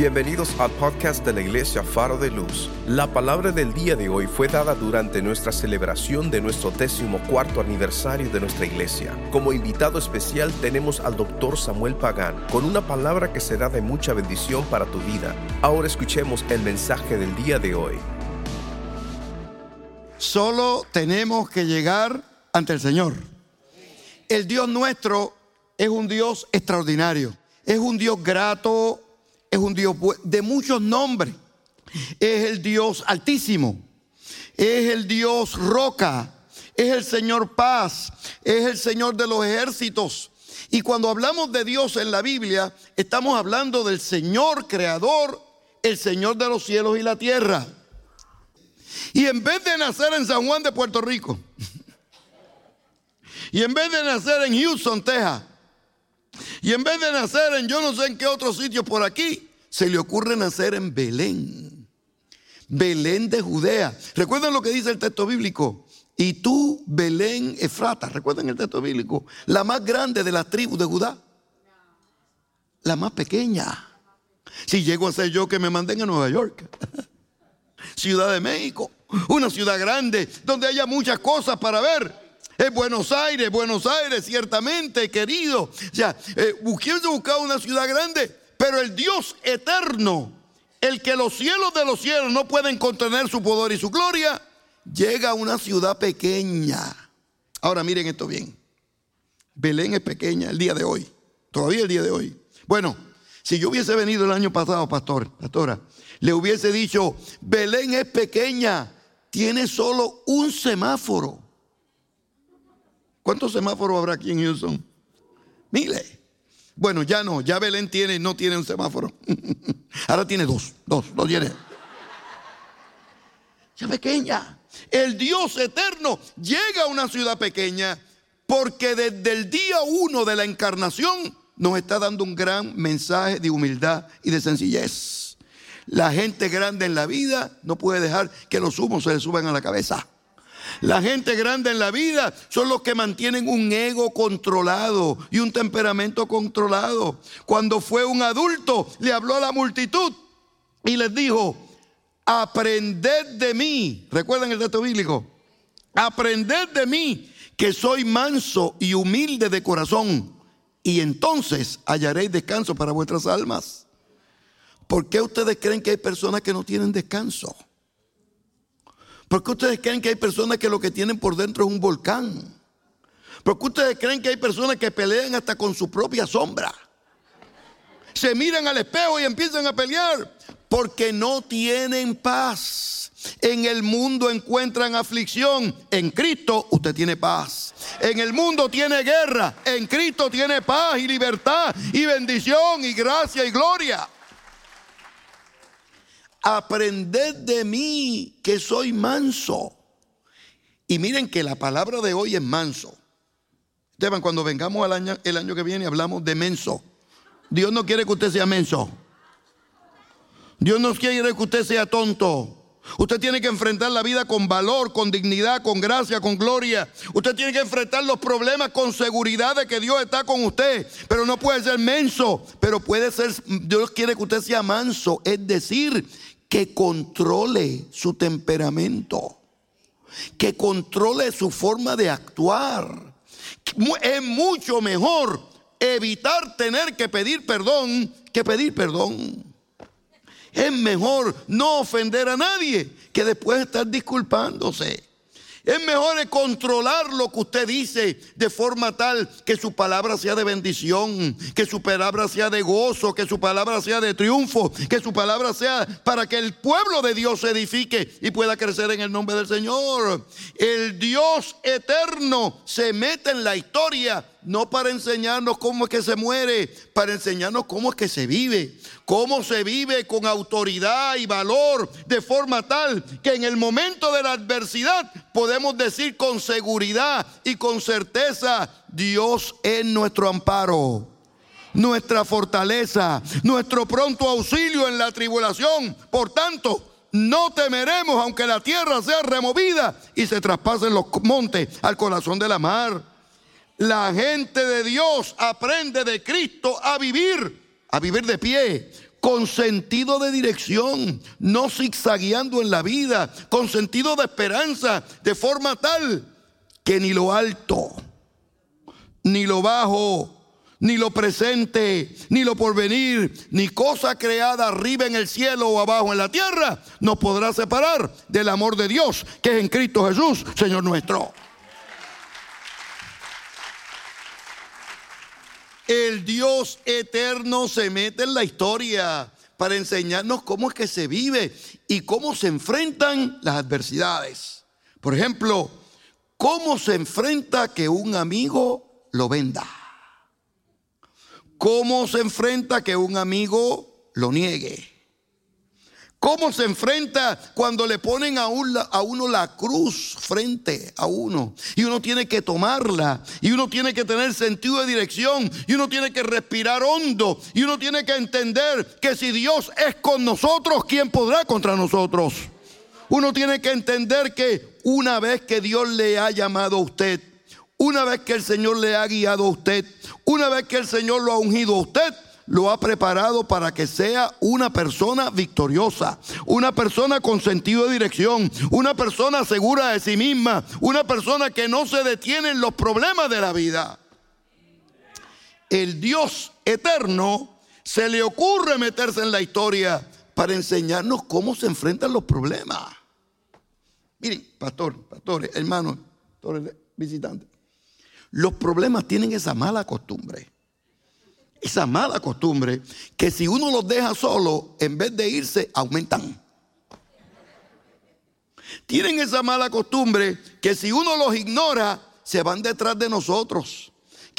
Bienvenidos al podcast de la Iglesia Faro de Luz. La palabra del día de hoy fue dada durante nuestra celebración de nuestro décimo cuarto aniversario de nuestra iglesia. Como invitado especial tenemos al doctor Samuel Pagán con una palabra que será de mucha bendición para tu vida. Ahora escuchemos el mensaje del día de hoy. Solo tenemos que llegar ante el Señor. El Dios nuestro es un Dios extraordinario, es un Dios grato, es un Dios de muchos nombres. Es el Dios altísimo, es el Dios roca, es el Señor paz, es el Señor de los ejércitos. Y cuando hablamos de Dios en la Biblia, estamos hablando del Señor creador, el Señor de los cielos y la tierra. Y en vez de nacer en San Juan de Puerto Rico, y en vez de nacer en Houston, Texas, y en vez de nacer en yo no sé en qué otro sitio por aquí, se le ocurre nacer en Belén. Belén de Judea. ¿Recuerdan lo que dice el texto bíblico? Y tú, Belén Efrata, ¿recuerdan el texto bíblico? La más grande de las tribus de Judá. La más pequeña. Si llego a ser yo que me manden a Nueva York. Ciudad de México. Una ciudad grande donde haya muchas cosas para ver. Es Buenos Aires, Buenos Aires, ciertamente, querido. O sea, eh, buscar una ciudad grande, pero el Dios eterno, el que los cielos de los cielos no pueden contener su poder y su gloria, llega a una ciudad pequeña. Ahora miren esto bien. Belén es pequeña el día de hoy, todavía el día de hoy. Bueno, si yo hubiese venido el año pasado, pastor, pastora, le hubiese dicho, Belén es pequeña, tiene solo un semáforo. ¿Cuántos semáforos habrá aquí en Houston? Miles. Bueno, ya no, ya Belén tiene, no tiene un semáforo. Ahora tiene dos, dos, dos tiene. Ya pequeña. El Dios eterno llega a una ciudad pequeña porque desde el día uno de la encarnación nos está dando un gran mensaje de humildad y de sencillez. La gente grande en la vida no puede dejar que los humos se le suban a la cabeza. La gente grande en la vida son los que mantienen un ego controlado y un temperamento controlado. Cuando fue un adulto, le habló a la multitud y les dijo, aprended de mí. ¿Recuerdan el texto bíblico? Aprended de mí que soy manso y humilde de corazón y entonces hallaréis descanso para vuestras almas. ¿Por qué ustedes creen que hay personas que no tienen descanso? ¿Por qué ustedes creen que hay personas que lo que tienen por dentro es un volcán? ¿Por qué ustedes creen que hay personas que pelean hasta con su propia sombra? Se miran al espejo y empiezan a pelear porque no tienen paz. En el mundo encuentran aflicción. En Cristo usted tiene paz. En el mundo tiene guerra. En Cristo tiene paz y libertad y bendición y gracia y gloria aprended de mí que soy manso. Y miren que la palabra de hoy es manso. Esteban, cuando vengamos al año, el año que viene hablamos de menso. Dios no quiere que usted sea menso. Dios no quiere que usted sea tonto. Usted tiene que enfrentar la vida con valor, con dignidad, con gracia, con gloria. Usted tiene que enfrentar los problemas con seguridad de que Dios está con usted. Pero no puede ser menso, pero puede ser, Dios quiere que usted sea manso. Es decir, que controle su temperamento, que controle su forma de actuar. Es mucho mejor evitar tener que pedir perdón que pedir perdón. Es mejor no ofender a nadie que después estar disculpándose. Es mejor controlar lo que usted dice de forma tal que su palabra sea de bendición, que su palabra sea de gozo, que su palabra sea de triunfo, que su palabra sea para que el pueblo de Dios se edifique y pueda crecer en el nombre del Señor. El Dios eterno se mete en la historia no para enseñarnos cómo es que se muere, para enseñarnos cómo es que se vive, cómo se vive con autoridad y valor, de forma tal que en el momento de la adversidad podemos decir con seguridad y con certeza, Dios es nuestro amparo. Nuestra fortaleza, nuestro pronto auxilio en la tribulación. Por tanto, no temeremos aunque la tierra sea removida y se traspasen los montes al corazón de la mar. La gente de Dios aprende de Cristo a vivir, a vivir de pie, con sentido de dirección, no zigzagueando en la vida, con sentido de esperanza, de forma tal que ni lo alto, ni lo bajo, ni lo presente, ni lo porvenir, ni cosa creada arriba en el cielo o abajo en la tierra, nos podrá separar del amor de Dios que es en Cristo Jesús, Señor nuestro. El Dios eterno se mete en la historia para enseñarnos cómo es que se vive y cómo se enfrentan las adversidades. Por ejemplo, cómo se enfrenta que un amigo lo venda. ¿Cómo se enfrenta que un amigo lo niegue? ¿Cómo se enfrenta cuando le ponen a, uno la cruz frente a uno? Y uno tiene que tomarla. Y uno tiene que tener sentido de dirección. Y uno tiene que respirar hondo. Y uno tiene que entender que si Dios es con nosotros, ¿quién podrá contra nosotros? Uno tiene que entender que una vez que Dios le ha llamado a usted, una vez que el Señor le ha guiado a usted, una vez que el Señor lo ha ungido a usted, lo ha preparado para que sea una persona victoriosa, una persona con sentido de dirección, una persona segura de sí misma, una persona que no se detiene en los problemas de la vida. El Dios eterno se le ocurre meterse en la historia para enseñarnos cómo se enfrentan los problemas. Miren, pastor, pastores, hermanos, visitantes. Los problemas tienen esa mala costumbre. Esa mala costumbre que si uno los deja solo, en vez de irse, aumentan. Tienen esa mala costumbre que si uno los ignora, se van detrás de nosotros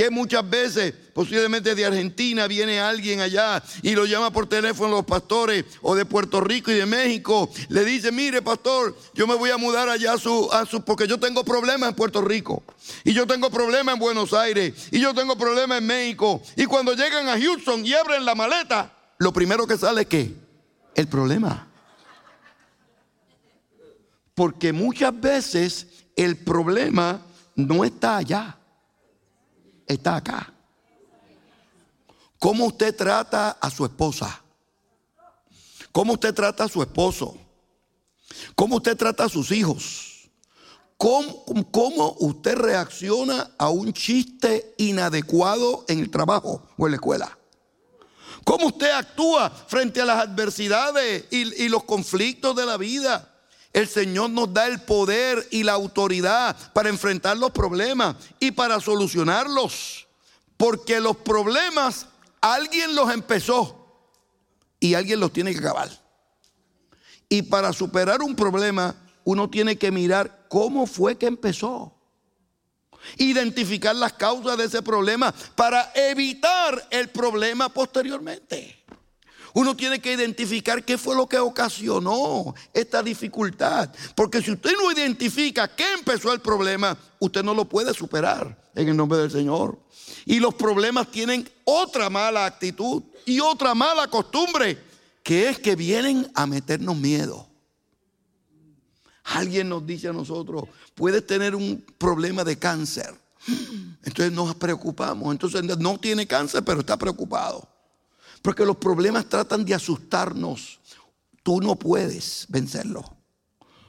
que muchas veces, posiblemente de Argentina, viene alguien allá y lo llama por teléfono los pastores o de Puerto Rico y de México. Le dice, mire pastor, yo me voy a mudar allá a su, a su, porque yo tengo problemas en Puerto Rico. Y yo tengo problemas en Buenos Aires. Y yo tengo problemas en México. Y cuando llegan a Houston y abren la maleta, lo primero que sale es que el problema. Porque muchas veces el problema no está allá está acá. ¿Cómo usted trata a su esposa? ¿Cómo usted trata a su esposo? ¿Cómo usted trata a sus hijos? ¿Cómo, ¿Cómo, usted reacciona a un chiste inadecuado en el trabajo o en la escuela? ¿Cómo usted actúa frente a las adversidades y, y los conflictos de la vida? El Señor nos da el poder y la autoridad para enfrentar los problemas y para solucionarlos. Porque los problemas alguien los empezó y alguien los tiene que acabar. Y para superar un problema uno tiene que mirar cómo fue que empezó. Identificar las causas de ese problema para evitar el problema posteriormente. Uno tiene que identificar qué fue lo que ocasionó esta dificultad. Porque si usted no identifica qué empezó el problema, usted no lo puede superar en el nombre del Señor. Y los problemas tienen otra mala actitud y otra mala costumbre, que es que vienen a meternos miedo. Alguien nos dice a nosotros, puedes tener un problema de cáncer. Entonces nos preocupamos. Entonces no tiene cáncer, pero está preocupado. Porque los problemas tratan de asustarnos. Tú no puedes vencerlo.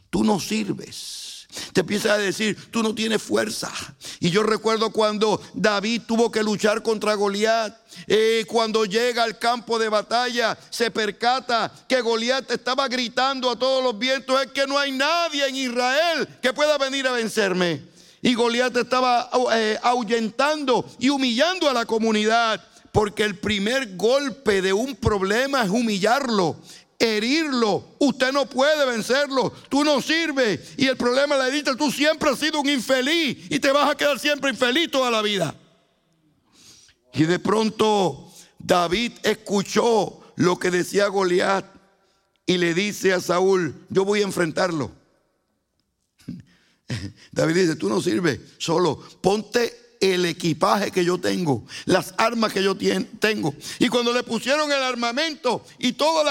Tú no sirves. Te empieza a decir, tú no tienes fuerza. Y yo recuerdo cuando David tuvo que luchar contra Goliat. Eh, cuando llega al campo de batalla, se percata que Goliat estaba gritando a todos los vientos: es que no hay nadie en Israel que pueda venir a vencerme. Y Goliat estaba eh, ahuyentando y humillando a la comunidad. Porque el primer golpe de un problema es humillarlo, herirlo. Usted no puede vencerlo. Tú no sirves. Y el problema le dice, tú siempre has sido un infeliz y te vas a quedar siempre infeliz toda la vida. Y de pronto David escuchó lo que decía Goliat y le dice a Saúl, yo voy a enfrentarlo. David dice, tú no sirves, solo ponte el equipaje que yo tengo, las armas que yo tengo. Y cuando le pusieron el armamento y todo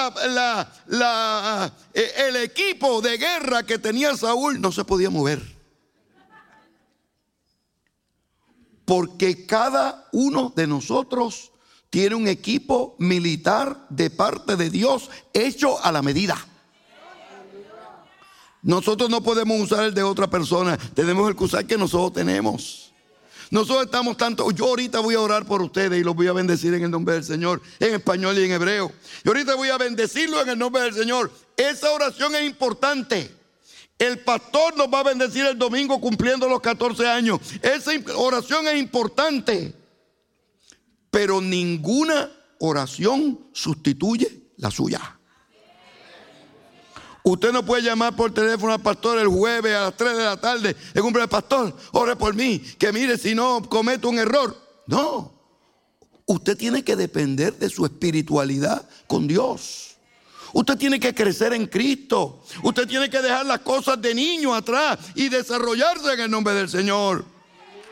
eh, el equipo de guerra que tenía Saúl, no se podía mover. Porque cada uno de nosotros tiene un equipo militar de parte de Dios hecho a la medida. Nosotros no podemos usar el de otra persona, tenemos el que usar que nosotros tenemos. Nosotros estamos tanto, yo ahorita voy a orar por ustedes y los voy a bendecir en el nombre del Señor, en español y en hebreo. Y ahorita voy a bendecirlo en el nombre del Señor. Esa oración es importante. El pastor nos va a bendecir el domingo cumpliendo los 14 años. Esa oración es importante. Pero ninguna oración sustituye la suya. Usted no puede llamar por teléfono al pastor el jueves a las 3 de la tarde. El cumple pastor, ore por mí, que mire si no cometo un error. No. Usted tiene que depender de su espiritualidad con Dios. Usted tiene que crecer en Cristo. Usted tiene que dejar las cosas de niño atrás y desarrollarse en el nombre del Señor.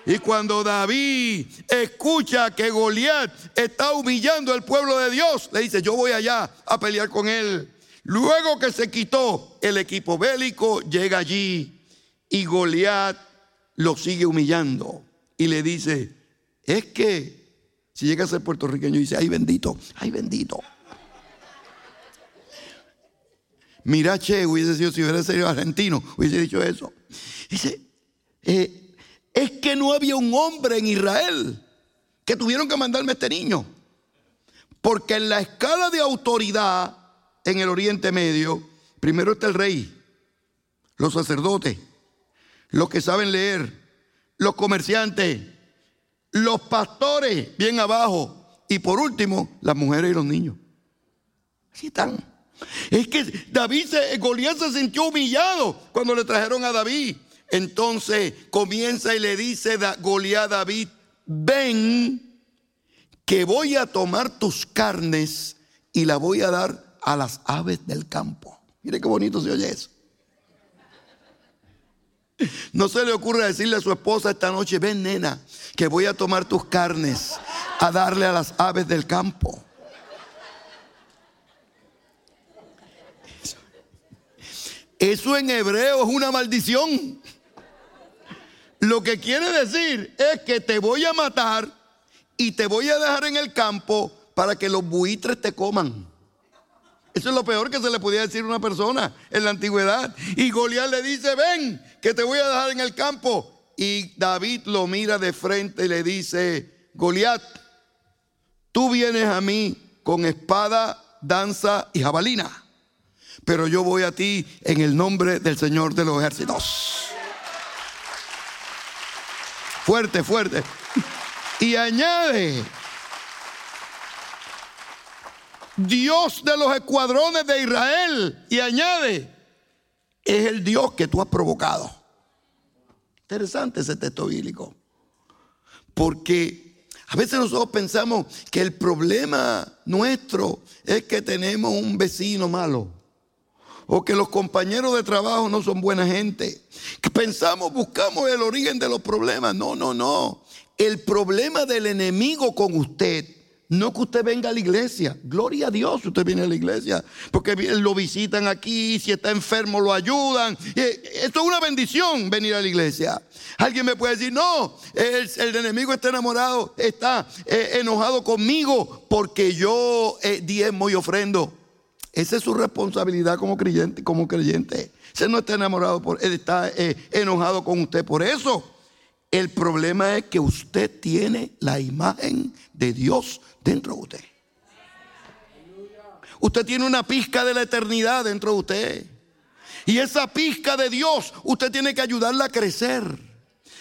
Y cuando David escucha que Goliat está humillando al pueblo de Dios, le dice, yo voy allá a pelear con él. Luego que se quitó el equipo bélico, llega allí y Goliat lo sigue humillando y le dice, es que si llega a ser puertorriqueño dice, ay bendito, ay bendito. Mira, che, hubiese sido, si hubiera sido argentino, hubiese dicho eso. Dice, eh, es que no había un hombre en Israel que tuvieron que mandarme a este niño. Porque en la escala de autoridad en el Oriente Medio, primero está el rey, los sacerdotes, los que saben leer, los comerciantes, los pastores, bien abajo, y por último, las mujeres y los niños. Así están. Es que David, se, Goliat se sintió humillado cuando le trajeron a David. Entonces comienza y le dice Goliat a David, ven que voy a tomar tus carnes y la voy a dar a las aves del campo. Mire qué bonito se oye eso. No se le ocurre decirle a su esposa esta noche, ven nena, que voy a tomar tus carnes a darle a las aves del campo. Eso en hebreo es una maldición. Lo que quiere decir es que te voy a matar y te voy a dejar en el campo para que los buitres te coman. Eso es lo peor que se le podía decir a una persona en la antigüedad. Y Goliat le dice, ven, que te voy a dejar en el campo. Y David lo mira de frente y le dice, Goliat, tú vienes a mí con espada, danza y jabalina. Pero yo voy a ti en el nombre del Señor de los ejércitos. Fuerte, fuerte. Y añade, Dios de los escuadrones de Israel. Y añade, es el Dios que tú has provocado. Interesante ese texto bíblico. Porque a veces nosotros pensamos que el problema nuestro es que tenemos un vecino malo. O que los compañeros de trabajo no son buena gente. Que pensamos, buscamos el origen de los problemas. No, no, no. El problema del enemigo con usted no que usted venga a la iglesia. Gloria a Dios, usted viene a la iglesia. Porque lo visitan aquí, si está enfermo lo ayudan. Esto es una bendición venir a la iglesia. Alguien me puede decir, no, el, enemigo está enamorado, está eh, enojado conmigo porque yo eh, diezmo y ofrendo. Esa es su responsabilidad como creyente. Como creyente. Ese no está enamorado, por, él está eh, enojado con usted por eso. El problema es que usted tiene la imagen de Dios dentro de usted. Usted tiene una pizca de la eternidad dentro de usted. Y esa pizca de Dios, usted tiene que ayudarla a crecer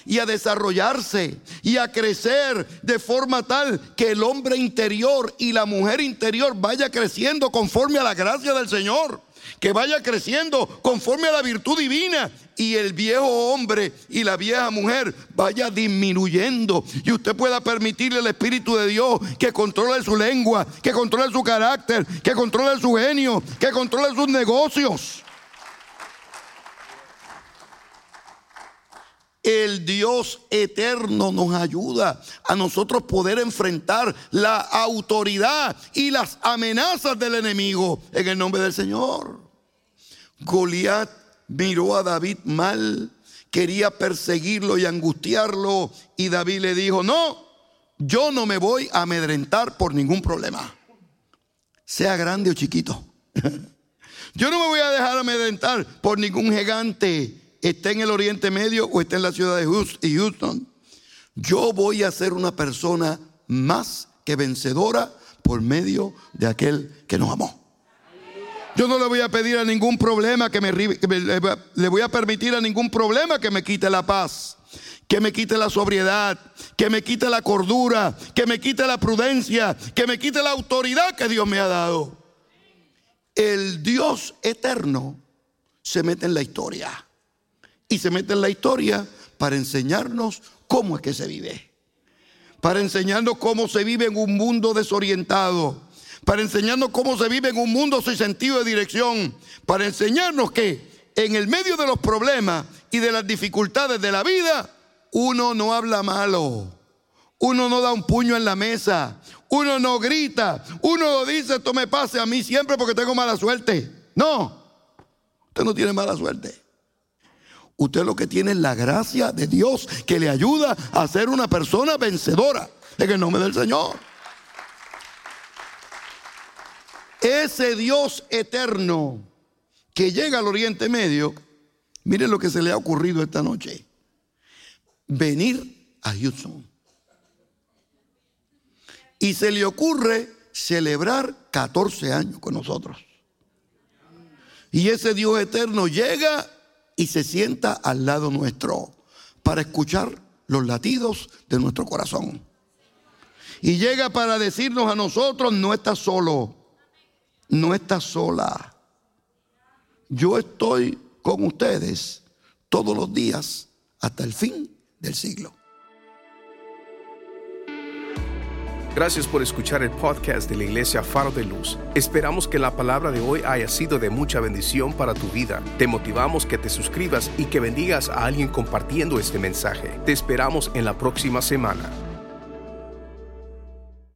y a desarrollarse y a crecer de forma tal que el hombre interior y la mujer interior vaya creciendo conforme a la gracia del Señor que vaya creciendo conforme a la virtud divina y el viejo hombre y la vieja mujer vaya disminuyendo y usted pueda permitirle al Espíritu de Dios que controle su lengua, que controle su carácter, que controle su genio, que controle sus negocios. El Dios eterno nos ayuda a nosotros poder enfrentar la autoridad y las amenazas del enemigo en el nombre del Señor. Goliat miró a David mal, quería perseguirlo y angustiarlo y David le dijo, no, yo no me voy a amedrentar por ningún problema, sea grande o chiquito. Yo no me voy a dejar amedrentar por ningún gigante, esté en el Oriente Medio o esté en la ciudad de Houston. Yo voy a ser una persona más que vencedora por medio de aquel que nos amó. Yo no le voy a pedir a ningún problema que me, le voy a permitir a ningún problema que me quite la paz, que me quite la sobriedad, que me quite la cordura, que me quite la prudencia, que me quite la autoridad que Dios me ha dado. El Dios eterno se mete en la historia. Y se mete en la historia para enseñarnos cómo es que se vive, para enseñarnos cómo se vive en un mundo desorientado para enseñarnos cómo se vive en un mundo sin sentido de dirección, para enseñarnos que en el medio de los problemas y de las dificultades de la vida, uno no habla malo, uno no da un puño en la mesa, uno no grita, uno no dice esto me pase a mí siempre porque tengo mala suerte. No, usted no tiene mala suerte. Usted lo que tiene es la gracia de Dios que le ayuda a ser una persona vencedora en el nombre del Señor. Ese Dios eterno que llega al Oriente Medio, miren lo que se le ha ocurrido esta noche. Venir a Houston. Y se le ocurre celebrar 14 años con nosotros. Y ese Dios eterno llega y se sienta al lado nuestro para escuchar los latidos de nuestro corazón. Y llega para decirnos a nosotros, no estás solo no está sola. Yo estoy con ustedes todos los días hasta el fin del siglo. Gracias por escuchar el podcast de la Iglesia Faro de Luz. Esperamos que la palabra de hoy haya sido de mucha bendición para tu vida. Te motivamos que te suscribas y que bendigas a alguien compartiendo este mensaje. Te esperamos en la próxima semana.